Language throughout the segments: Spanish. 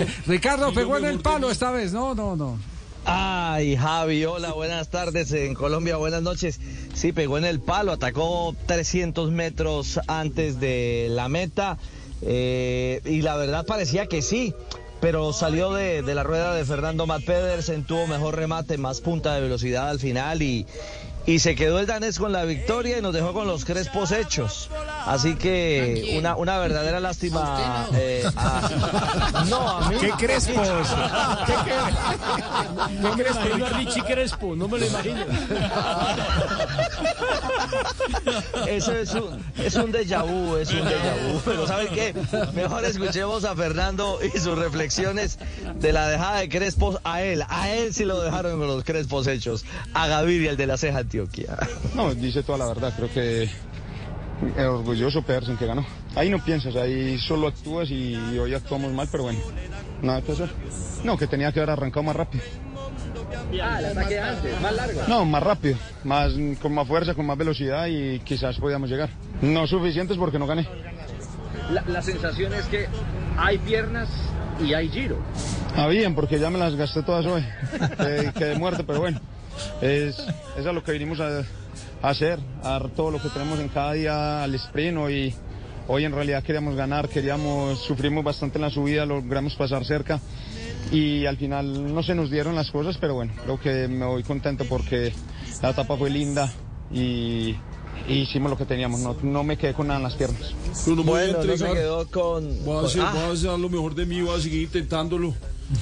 Ricardo pegó en el palo esta vez, no, no, no. Ay, Javi, hola, buenas tardes en Colombia, buenas noches. Sí, pegó en el palo, atacó 300 metros antes de la meta eh, y la verdad parecía que sí, pero salió de, de la rueda de Fernando Matt Pedersen, tuvo mejor remate, más punta de velocidad al final y, y se quedó el danés con la victoria y nos dejó con los crespos hechos. Así que una, una verdadera lástima. eh, a- no, a mí. ¿Qué crespos? ¿Qué, qué? No me imagino a Richie Crespo, no me lo imagino. Eso es un, es un déjà vu, es un déjà vu. Pero ¿saben qué? Mejor escuchemos a Fernando y sus reflexiones de la dejada de crespos a él. A él sí lo dejaron los crespos hechos. A Gaviria, el de la ceja Antioquia. No, dice toda la verdad, creo que orgulloso Pedersen que ganó. Ahí no piensas, ahí solo actúas y, y hoy actuamos mal, pero bueno, nada que hacer. No, que tenía que haber arrancado más rápido. Ah, el ataque antes, más largo. No, más rápido, más, con más fuerza, con más velocidad y quizás podíamos llegar. No suficientes porque no gané. La, la sensación es que hay piernas y hay giro. Ah, bien, porque ya me las gasté todas hoy. Eh, quedé muerto, pero bueno, es, es a lo que vinimos a, a hacer, a dar todo lo que tenemos en cada día al sprint. Hoy, hoy en realidad queríamos ganar, queríamos, sufrimos bastante en la subida, logramos pasar cerca y al final no se nos dieron las cosas, pero bueno, creo que me voy contento porque la etapa fue linda y, y hicimos lo que teníamos, no, no me quedé con nada en las piernas. Pero no me voy a Bueno, no se entregar. quedó con. Voy a, con- hacer, ah, voy a hacer lo mejor de mí, voy a seguir intentándolo.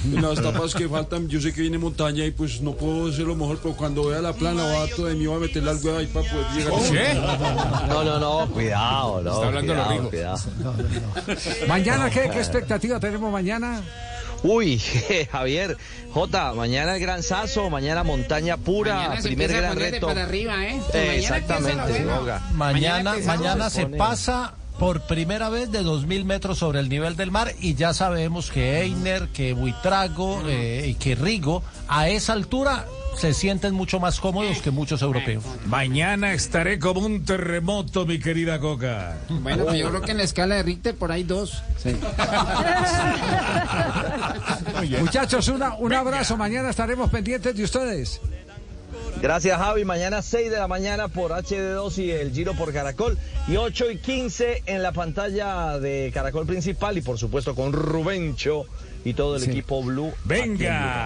En las etapas que faltan, yo sé que viene montaña y pues no puedo hacer lo mejor, pero cuando vea la plana, voy a todo de mí, voy a meterle al huevo ahí para poder llegar. No, no, no, cuidado, no. Está hablando cuidado, lo rico. cuidado. Mañana, ¿qué, qué expectativa tenemos mañana? Uy, Javier, J, mañana el gran sazo, mañana montaña pura, Mañana primer gran reto. para arriba, ¿eh? Eh, Mañana empieza exactamente. Mañana, mañana se pasa por primera vez de 2.000 metros sobre el nivel del mar y ya sabemos que Einer, que Buitrago eh, y que Rigo a esa altura se sienten mucho más cómodos que muchos europeos. Mañana estaré como un terremoto, mi querida Coca. Bueno, pues yo creo que en la escala de Richter por ahí dos. Sí. Muchachos, una, un abrazo. Mañana estaremos pendientes de ustedes. Gracias, Javi. Mañana 6 de la mañana por HD2 y el Giro por Caracol. Y 8 y 15 en la pantalla de Caracol Principal. Y por supuesto con Rubencho y todo el equipo Blue Venga.